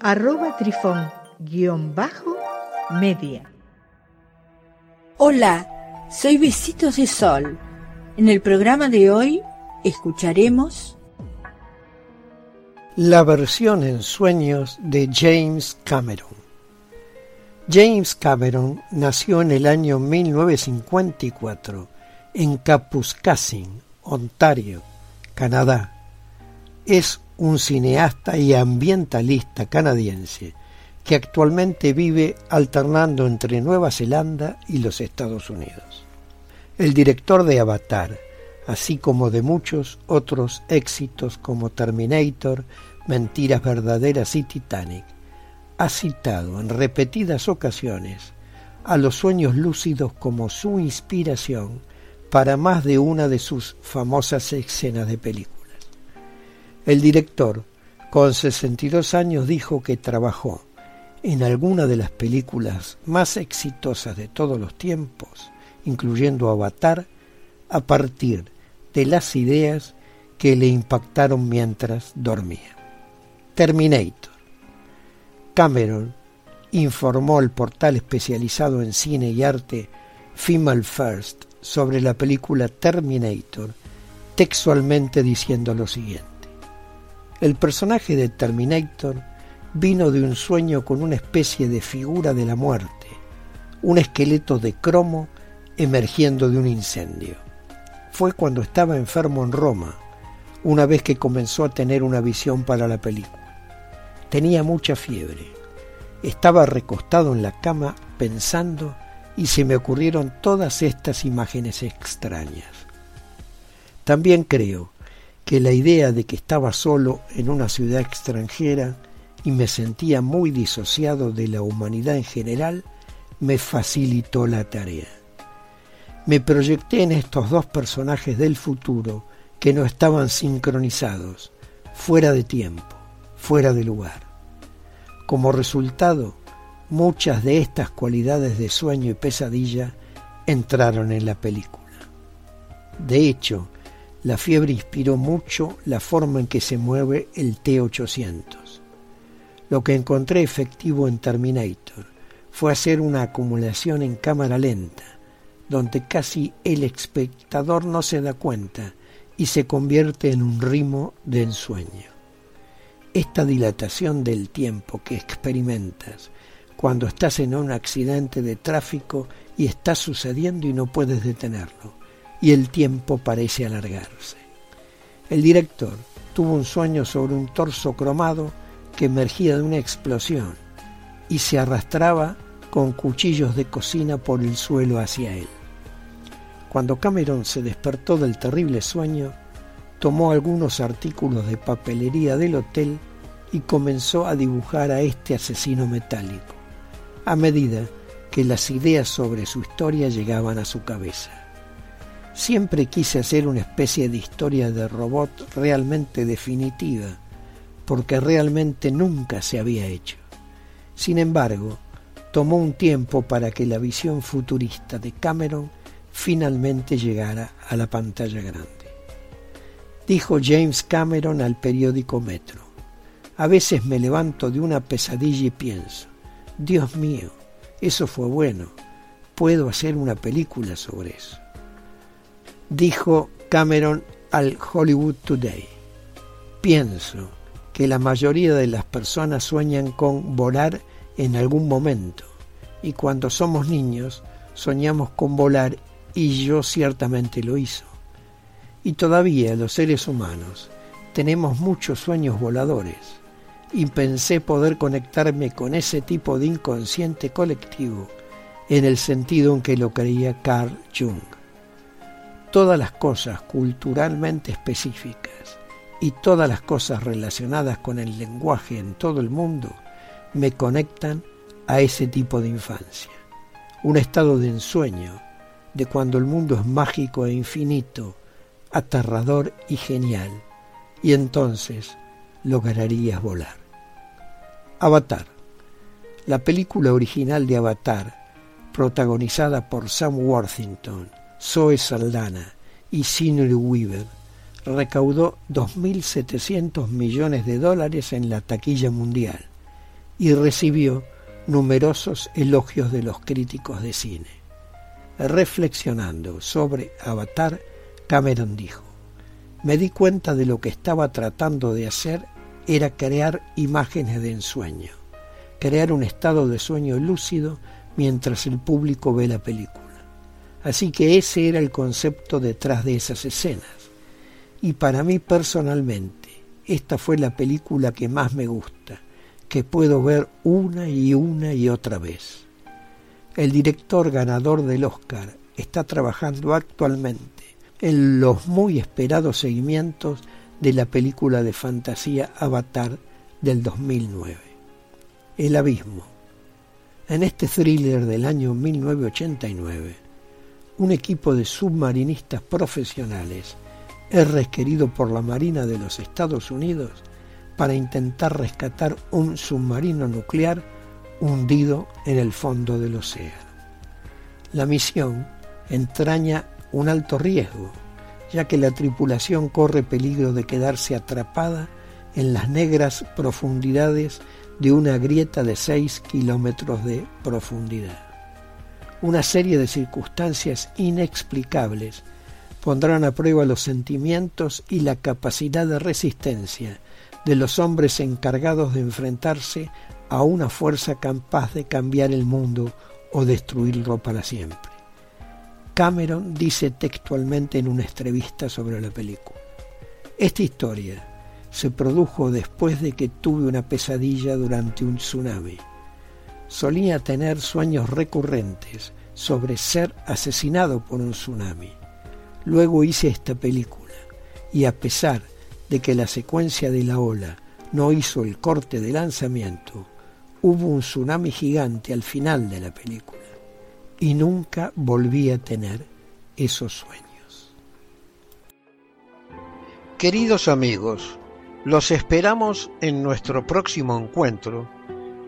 arroba trifón-media. Hola, soy Besitos de Sol. En el programa de hoy escucharemos la versión en sueños de James Cameron. James Cameron nació en el año 1954 en Kapuskasing, Ontario, Canadá. Es un cineasta y ambientalista canadiense que actualmente vive alternando entre Nueva Zelanda y los Estados Unidos. El director de Avatar, así como de muchos otros éxitos como Terminator, Mentiras Verdaderas y Titanic, ha citado en repetidas ocasiones a los sueños lúcidos como su inspiración para más de una de sus famosas escenas de películas. El director, con 62 años, dijo que trabajó en alguna de las películas más exitosas de todos los tiempos, incluyendo Avatar, a partir de las ideas que le impactaron mientras dormía. Terminator. Cameron informó al portal especializado en cine y arte Female First sobre la película Terminator, textualmente diciendo lo siguiente. El personaje de Terminator vino de un sueño con una especie de figura de la muerte, un esqueleto de cromo emergiendo de un incendio. Fue cuando estaba enfermo en Roma, una vez que comenzó a tener una visión para la película. Tenía mucha fiebre. Estaba recostado en la cama pensando y se me ocurrieron todas estas imágenes extrañas. También creo que la idea de que estaba solo en una ciudad extranjera y me sentía muy disociado de la humanidad en general, me facilitó la tarea. Me proyecté en estos dos personajes del futuro que no estaban sincronizados, fuera de tiempo, fuera de lugar. Como resultado, muchas de estas cualidades de sueño y pesadilla entraron en la película. De hecho, la fiebre inspiró mucho la forma en que se mueve el T-800. Lo que encontré efectivo en Terminator fue hacer una acumulación en cámara lenta, donde casi el espectador no se da cuenta y se convierte en un ritmo de ensueño. Esta dilatación del tiempo que experimentas cuando estás en un accidente de tráfico y está sucediendo y no puedes detenerlo y el tiempo parece alargarse. El director tuvo un sueño sobre un torso cromado que emergía de una explosión y se arrastraba con cuchillos de cocina por el suelo hacia él. Cuando Cameron se despertó del terrible sueño, tomó algunos artículos de papelería del hotel y comenzó a dibujar a este asesino metálico, a medida que las ideas sobre su historia llegaban a su cabeza. Siempre quise hacer una especie de historia de robot realmente definitiva, porque realmente nunca se había hecho. Sin embargo, tomó un tiempo para que la visión futurista de Cameron finalmente llegara a la pantalla grande. Dijo James Cameron al periódico Metro. A veces me levanto de una pesadilla y pienso, Dios mío, eso fue bueno, puedo hacer una película sobre eso dijo Cameron al Hollywood Today. Pienso que la mayoría de las personas sueñan con volar en algún momento y cuando somos niños soñamos con volar y yo ciertamente lo hizo. Y todavía los seres humanos tenemos muchos sueños voladores y pensé poder conectarme con ese tipo de inconsciente colectivo en el sentido en que lo creía Carl Jung todas las cosas culturalmente específicas y todas las cosas relacionadas con el lenguaje en todo el mundo me conectan a ese tipo de infancia, un estado de ensueño, de cuando el mundo es mágico e infinito, aterrador y genial, y entonces lograrías volar. Avatar. La película original de Avatar, protagonizada por Sam Worthington, Zoe Saldana y Sinead Weaver, recaudó 2.700 millones de dólares en la taquilla mundial y recibió numerosos elogios de los críticos de cine. Reflexionando sobre Avatar, Cameron dijo, me di cuenta de lo que estaba tratando de hacer era crear imágenes de ensueño, crear un estado de sueño lúcido mientras el público ve la película. Así que ese era el concepto detrás de esas escenas. Y para mí personalmente, esta fue la película que más me gusta, que puedo ver una y una y otra vez. El director ganador del Oscar está trabajando actualmente en los muy esperados seguimientos de la película de fantasía Avatar del 2009. El abismo. En este thriller del año 1989, un equipo de submarinistas profesionales es requerido por la Marina de los Estados Unidos para intentar rescatar un submarino nuclear hundido en el fondo del océano. La misión entraña un alto riesgo, ya que la tripulación corre peligro de quedarse atrapada en las negras profundidades de una grieta de 6 kilómetros de profundidad. Una serie de circunstancias inexplicables pondrán a prueba los sentimientos y la capacidad de resistencia de los hombres encargados de enfrentarse a una fuerza capaz de cambiar el mundo o destruirlo para siempre. Cameron dice textualmente en una entrevista sobre la película. Esta historia se produjo después de que tuve una pesadilla durante un tsunami. Solía tener sueños recurrentes sobre ser asesinado por un tsunami. Luego hice esta película y a pesar de que la secuencia de la ola no hizo el corte de lanzamiento, hubo un tsunami gigante al final de la película y nunca volví a tener esos sueños. Queridos amigos, los esperamos en nuestro próximo encuentro